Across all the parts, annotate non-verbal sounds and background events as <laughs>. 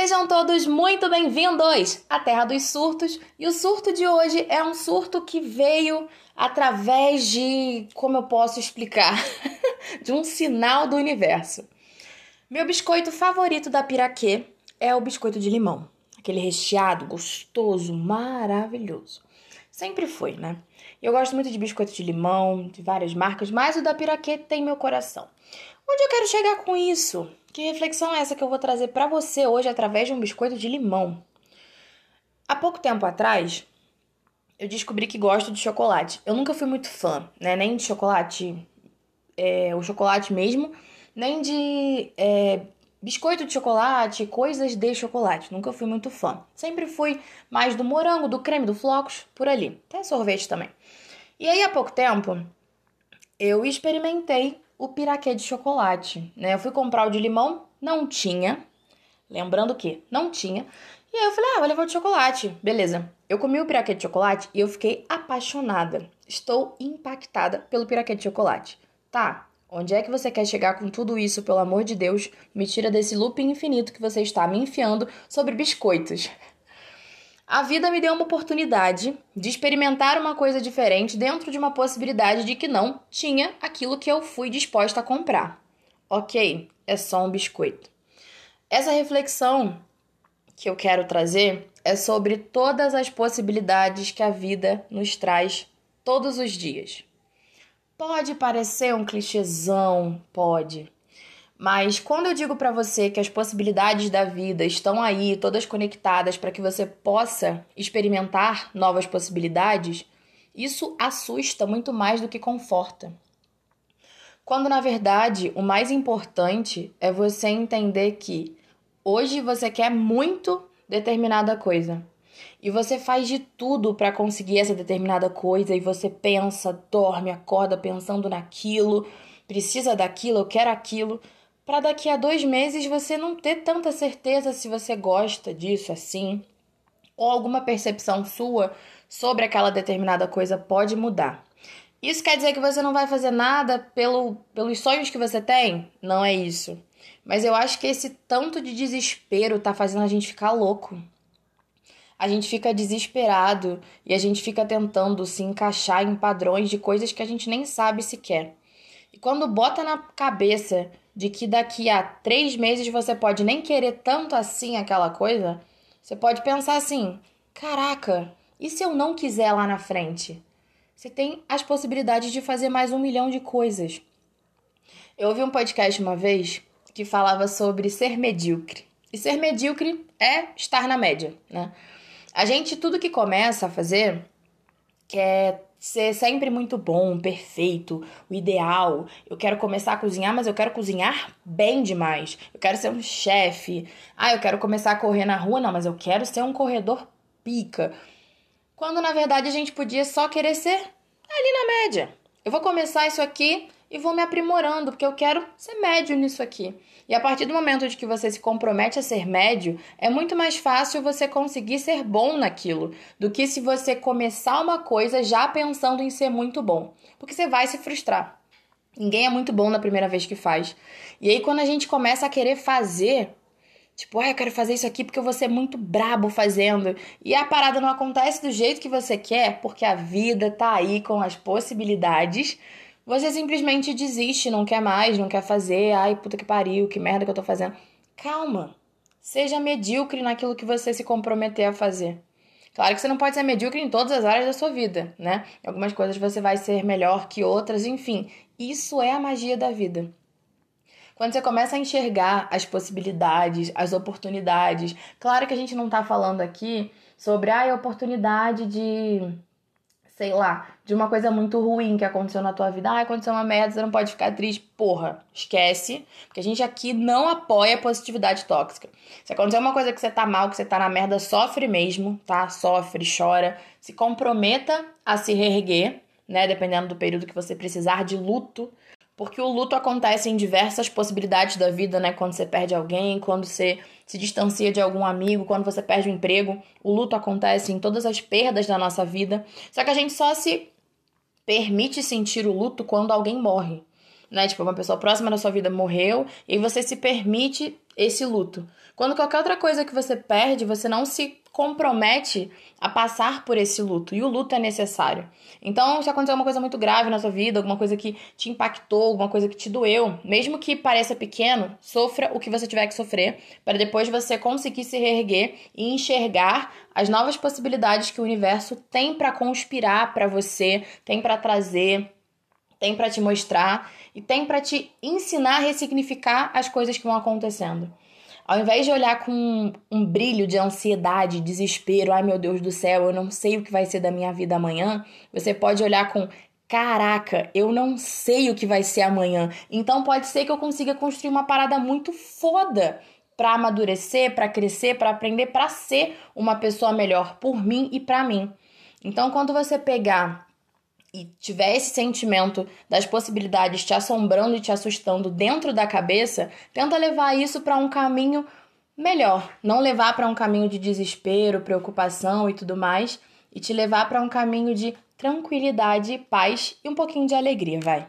Sejam todos muito bem-vindos à Terra dos Surtos. E o surto de hoje é um surto que veio através de, como eu posso explicar, <laughs> de um sinal do universo. Meu biscoito favorito da Piraquê é o biscoito de limão, aquele recheado, gostoso, maravilhoso. Sempre foi, né? Eu gosto muito de biscoito de limão, de várias marcas, mas o da Piraquê tem meu coração. Onde eu quero chegar com isso? Que reflexão é essa que eu vou trazer para você hoje através de um biscoito de limão? Há pouco tempo atrás, eu descobri que gosto de chocolate. Eu nunca fui muito fã, né? Nem de chocolate, é, o chocolate mesmo, nem de é, biscoito de chocolate, coisas de chocolate. Nunca fui muito fã. Sempre fui mais do morango, do creme, do flocos, por ali. Até sorvete também. E aí, há pouco tempo, eu experimentei o piraquê de chocolate, né? Eu fui comprar o de limão, não tinha. Lembrando que não tinha. E aí eu falei, ah, vou levar o de chocolate. Beleza. Eu comi o piraquê de chocolate e eu fiquei apaixonada. Estou impactada pelo piraquê de chocolate. Tá, onde é que você quer chegar com tudo isso, pelo amor de Deus? Me tira desse looping infinito que você está me enfiando sobre biscoitos. A vida me deu uma oportunidade de experimentar uma coisa diferente dentro de uma possibilidade de que não tinha aquilo que eu fui disposta a comprar. Ok, é só um biscoito. Essa reflexão que eu quero trazer é sobre todas as possibilidades que a vida nos traz todos os dias. Pode parecer um clichêzão, pode. Mas quando eu digo para você que as possibilidades da vida estão aí, todas conectadas para que você possa experimentar novas possibilidades, isso assusta muito mais do que conforta. Quando na verdade o mais importante é você entender que hoje você quer muito determinada coisa e você faz de tudo para conseguir essa determinada coisa e você pensa, dorme, acorda pensando naquilo, precisa daquilo, eu quero aquilo para daqui a dois meses você não ter tanta certeza se você gosta disso assim, ou alguma percepção sua sobre aquela determinada coisa pode mudar. Isso quer dizer que você não vai fazer nada pelo, pelos sonhos que você tem? Não é isso. Mas eu acho que esse tanto de desespero tá fazendo a gente ficar louco. A gente fica desesperado e a gente fica tentando se encaixar em padrões de coisas que a gente nem sabe se quer. E quando bota na cabeça de que daqui a três meses você pode nem querer tanto assim aquela coisa, você pode pensar assim: caraca, e se eu não quiser lá na frente? Você tem as possibilidades de fazer mais um milhão de coisas. Eu ouvi um podcast uma vez que falava sobre ser medíocre. E ser medíocre é estar na média, né? A gente, tudo que começa a fazer, quer ser sempre muito bom, perfeito, o ideal. Eu quero começar a cozinhar, mas eu quero cozinhar bem demais. Eu quero ser um chefe. Ah, eu quero começar a correr na rua, não, mas eu quero ser um corredor pica. Quando na verdade a gente podia só querer ser ali na média. Eu vou começar isso aqui e vou me aprimorando, porque eu quero ser médio nisso aqui. E a partir do momento de que você se compromete a ser médio, é muito mais fácil você conseguir ser bom naquilo do que se você começar uma coisa já pensando em ser muito bom, porque você vai se frustrar. Ninguém é muito bom na primeira vez que faz. E aí quando a gente começa a querer fazer, Tipo, ah, eu quero fazer isso aqui porque eu vou ser muito brabo fazendo. E a parada não acontece do jeito que você quer, porque a vida tá aí com as possibilidades você simplesmente desiste, não quer mais, não quer fazer. Ai, puta que pariu, que merda que eu tô fazendo. Calma. Seja medíocre naquilo que você se comprometer a fazer. Claro que você não pode ser medíocre em todas as áreas da sua vida, né? Em algumas coisas você vai ser melhor que outras, enfim. Isso é a magia da vida. Quando você começa a enxergar as possibilidades, as oportunidades. Claro que a gente não tá falando aqui sobre a oportunidade de sei lá, de uma coisa muito ruim que aconteceu na tua vida. Ah, aconteceu uma merda, você não pode ficar triste. Porra, esquece. Porque a gente aqui não apoia a positividade tóxica. Se acontecer uma coisa que você tá mal, que você tá na merda, sofre mesmo, tá? Sofre, chora. Se comprometa a se reerguer, né? Dependendo do período que você precisar de luto. Porque o luto acontece em diversas possibilidades da vida, né? Quando você perde alguém, quando você se distancia de algum amigo, quando você perde o emprego. O luto acontece em todas as perdas da nossa vida. Só que a gente só se permite sentir o luto quando alguém morre. Né? Tipo, uma pessoa próxima da sua vida morreu e você se permite esse luto. Quando qualquer outra coisa que você perde, você não se compromete a passar por esse luto. E o luto é necessário. Então, se aconteceu uma coisa muito grave na sua vida, alguma coisa que te impactou, alguma coisa que te doeu, mesmo que pareça pequeno, sofra o que você tiver que sofrer, para depois você conseguir se reerguer e enxergar as novas possibilidades que o universo tem para conspirar para você, tem para trazer, tem para te mostrar e tem para te ensinar a ressignificar as coisas que vão acontecendo. Ao invés de olhar com um brilho de ansiedade, desespero, ai meu Deus do céu, eu não sei o que vai ser da minha vida amanhã, você pode olhar com caraca, eu não sei o que vai ser amanhã. Então pode ser que eu consiga construir uma parada muito foda para amadurecer, para crescer, para aprender, para ser uma pessoa melhor por mim e para mim. Então quando você pegar e tiver esse sentimento das possibilidades te assombrando e te assustando dentro da cabeça, tenta levar isso para um caminho melhor, não levar para um caminho de desespero, preocupação e tudo mais, e te levar para um caminho de tranquilidade, paz e um pouquinho de alegria, vai.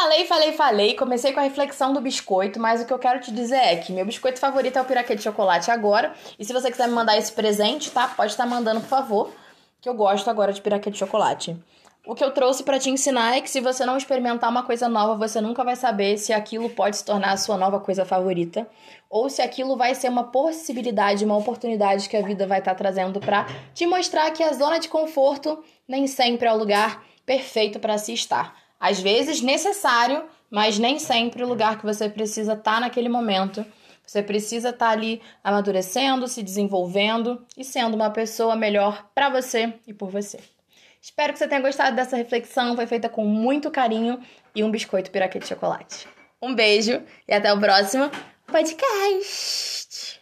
Falei, falei, falei. Comecei com a reflexão do biscoito, mas o que eu quero te dizer é que meu biscoito favorito é o piraquê de chocolate agora. E se você quiser me mandar esse presente, tá? Pode estar mandando, por favor, que eu gosto agora de piraquê de chocolate. O que eu trouxe para te ensinar é que se você não experimentar uma coisa nova, você nunca vai saber se aquilo pode se tornar a sua nova coisa favorita ou se aquilo vai ser uma possibilidade, uma oportunidade que a vida vai estar tá trazendo para te mostrar que a zona de conforto nem sempre é o lugar perfeito para se estar. Às vezes necessário, mas nem sempre o lugar que você precisa estar tá naquele momento. Você precisa estar tá ali amadurecendo, se desenvolvendo e sendo uma pessoa melhor para você e por você. Espero que você tenha gostado dessa reflexão. Foi feita com muito carinho e um biscoito piraquê de chocolate. Um beijo e até o próximo podcast.